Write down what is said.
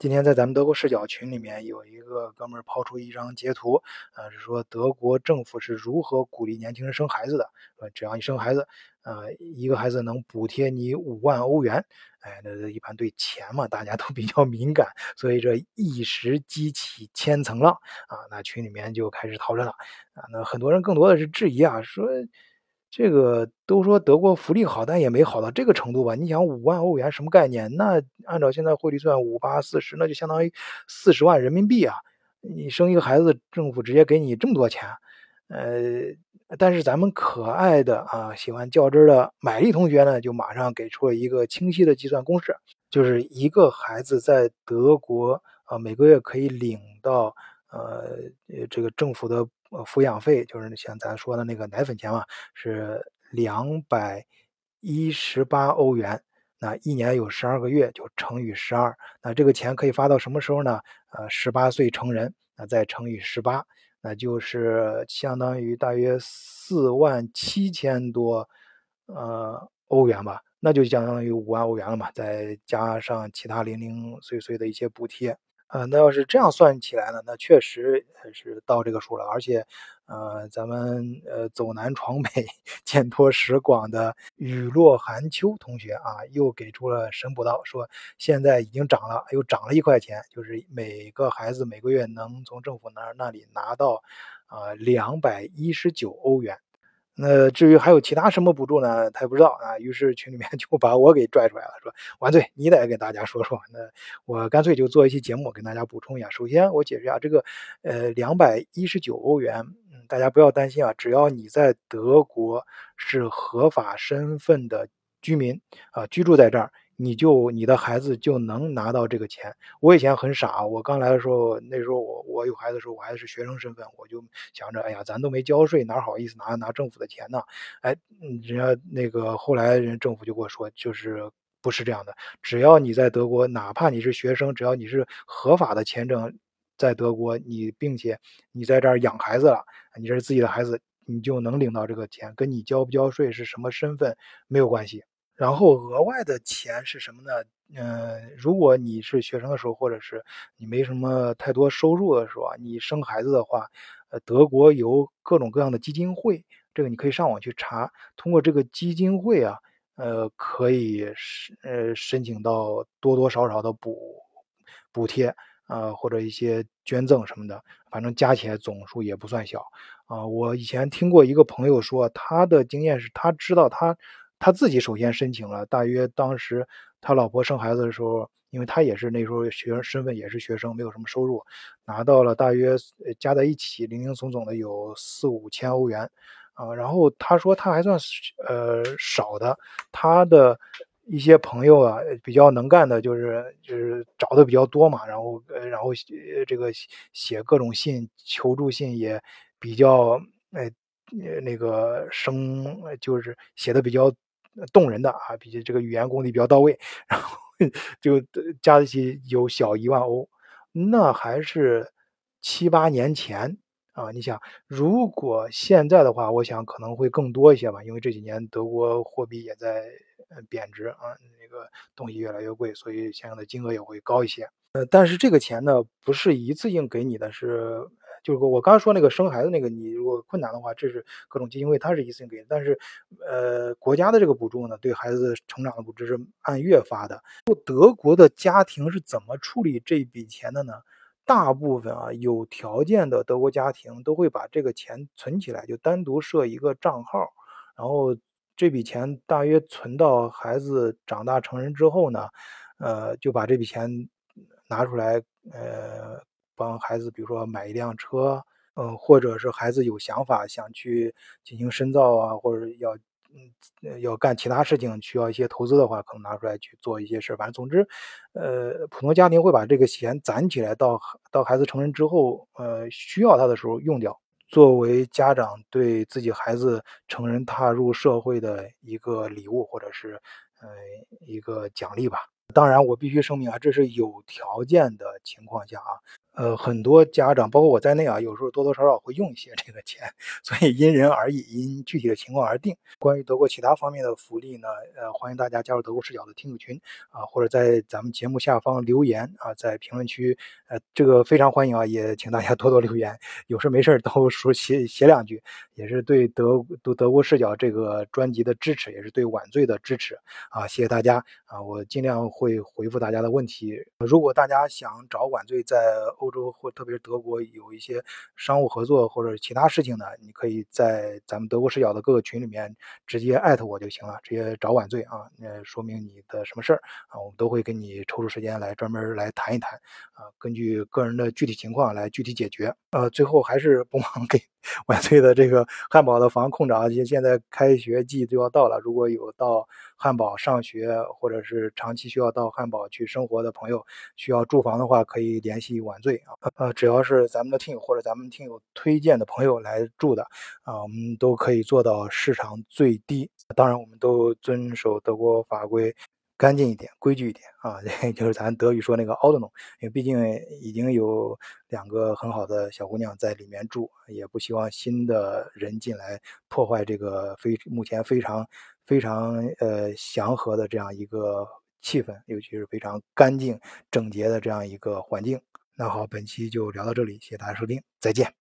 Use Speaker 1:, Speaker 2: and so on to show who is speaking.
Speaker 1: 今天在咱们德国视角群里面有一个哥们儿抛出一张截图，呃，是说德国政府是如何鼓励年轻人生孩子的，说只要你生孩子，呃，一个孩子能补贴你五万欧元，哎，那一般对钱嘛，大家都比较敏感，所以这一时激起千层浪啊，那群里面就开始讨论了啊，那很多人更多的是质疑啊，说。这个都说德国福利好，但也没好到这个程度吧？你想五万欧元什么概念？那按照现在汇率算五八四十，那就相当于四十万人民币啊！你生一个孩子，政府直接给你这么多钱，呃，但是咱们可爱的啊，喜欢较真的买力同学呢，就马上给出了一个清晰的计算公式，就是一个孩子在德国啊，每个月可以领到呃这个政府的。呃，抚养费就是像咱说的那个奶粉钱嘛，是两百一十八欧元。那一年有十二个月，就乘以十二。那这个钱可以发到什么时候呢？呃，十八岁成人，那再乘以十八，那就是相当于大约四万七千多呃欧元吧。那就相当于五万欧元了嘛，再加上其他零零碎碎的一些补贴。呃，那要是这样算起来呢，那确实是到这个数了。而且，呃，咱们呃走南闯北、见多识广的雨落寒秋同学啊，又给出了神补刀，说现在已经涨了，又涨了一块钱，就是每个孩子每个月能从政府那那里拿到啊两百一十九欧元。那至于还有其他什么补助呢？他也不知道啊。于是群里面 就把我给拽出来了，说：“王队，你得给大家说说。”那我干脆就做一期节目跟大家补充一下。首先，我解释一下这个，呃，两百一十九欧元，嗯，大家不要担心啊，只要你在德国是合法身份的居民啊，居住在这儿。你就你的孩子就能拿到这个钱。我以前很傻，我刚来的时候，那时候我我有孩子的时候，我还是学生身份，我就想着，哎呀，咱都没交税，哪好意思拿拿政府的钱呢？哎，人家那个后来人政府就跟我说，就是不是这样的，只要你在德国，哪怕你是学生，只要你是合法的签证在德国，你并且你在这儿养孩子了，你这是自己的孩子，你就能领到这个钱，跟你交不交税是什么身份没有关系。然后额外的钱是什么呢？嗯，如果你是学生的时候，或者是你没什么太多收入的时候啊，你生孩子的话，呃，德国有各种各样的基金会，这个你可以上网去查。通过这个基金会啊，呃，可以呃申请到多多少少的补补贴啊，或者一些捐赠什么的，反正加起来总数也不算小啊。我以前听过一个朋友说，他的经验是他知道他。他自己首先申请了，大约当时他老婆生孩子的时候，因为他也是那时候学生身份也是学生，没有什么收入，拿到了大约加在一起零零总总的有四五千欧元，啊，然后他说他还算呃少的，他的一些朋友啊比较能干的，就是就是找的比较多嘛，然后呃然后这个写各种信求助信也比较呃那个生就是写的比较。动人的啊，比起这个语言功底比较到位，然后就加一起有小一万欧，那还是七八年前啊。你想，如果现在的话，我想可能会更多一些吧，因为这几年德国货币也在贬值啊，那个东西越来越贵，所以相应的金额也会高一些。呃，但是这个钱呢，不是一次性给你的，是。就是我刚才说那个生孩子那个，你如果困难的话，这是各种基金会，它是一次性给。但是，呃，国家的这个补助呢，对孩子成长的补助是按月发的。德国的家庭是怎么处理这笔钱的呢？大部分啊，有条件的德国家庭都会把这个钱存起来，就单独设一个账号，然后这笔钱大约存到孩子长大成人之后呢，呃，就把这笔钱拿出来，呃。帮孩子，比如说买一辆车，嗯，或者是孩子有想法想去进行深造啊，或者要嗯要干其他事情，需要一些投资的话，可能拿出来去做一些事反正总之，呃，普通家庭会把这个钱攒起来，到到孩子成人之后，呃，需要他的时候用掉，作为家长对自己孩子成人踏入社会的一个礼物，或者是呃一个奖励吧。当然，我必须声明啊，这是有条件的情况下啊。呃，很多家长，包括我在内啊，有时候多多少少会用一些这个钱，所以因人而异，因具体的情况而定。关于德国其他方面的福利呢，呃，欢迎大家加入德国视角的听友群啊，或者在咱们节目下方留言啊，在评论区，呃，这个非常欢迎啊，也请大家多多留言，有事没事都说写写两句，也是对德对德国视角这个专辑的支持，也是对晚醉的支持啊，谢谢大家啊，我尽量会回复大家的问题。如果大家想找晚醉在欧洲或特别是德国有一些商务合作或者其他事情呢，你可以在咱们德国视角的各个群里面直接艾特我就行了，直接找晚醉啊，那说明你的什么事儿啊，我们都会给你抽出时间来专门来谈一谈啊，根据个人的具体情况来具体解决。呃，最后还是不忘给晚醉的这个汉堡的房控着啊，现在开学季就要到了，如果有到汉堡上学或者是长期需要到汉堡去生活的朋友，需要住房的话，可以联系晚醉啊。呃，只要是咱们的听友或者咱们听友推荐的朋友来住的啊，我们都可以做到市场最低。当然，我们都遵守德国法规，干净一点，规矩一点啊。就是咱德语说那个 “Ordnung”，因为毕竟已经有两个很好的小姑娘在里面住，也不希望新的人进来破坏这个非目前非常非常呃祥和的这样一个气氛，尤其是非常干净整洁的这样一个环境。那好，本期就聊到这里，谢谢大家收听，再见。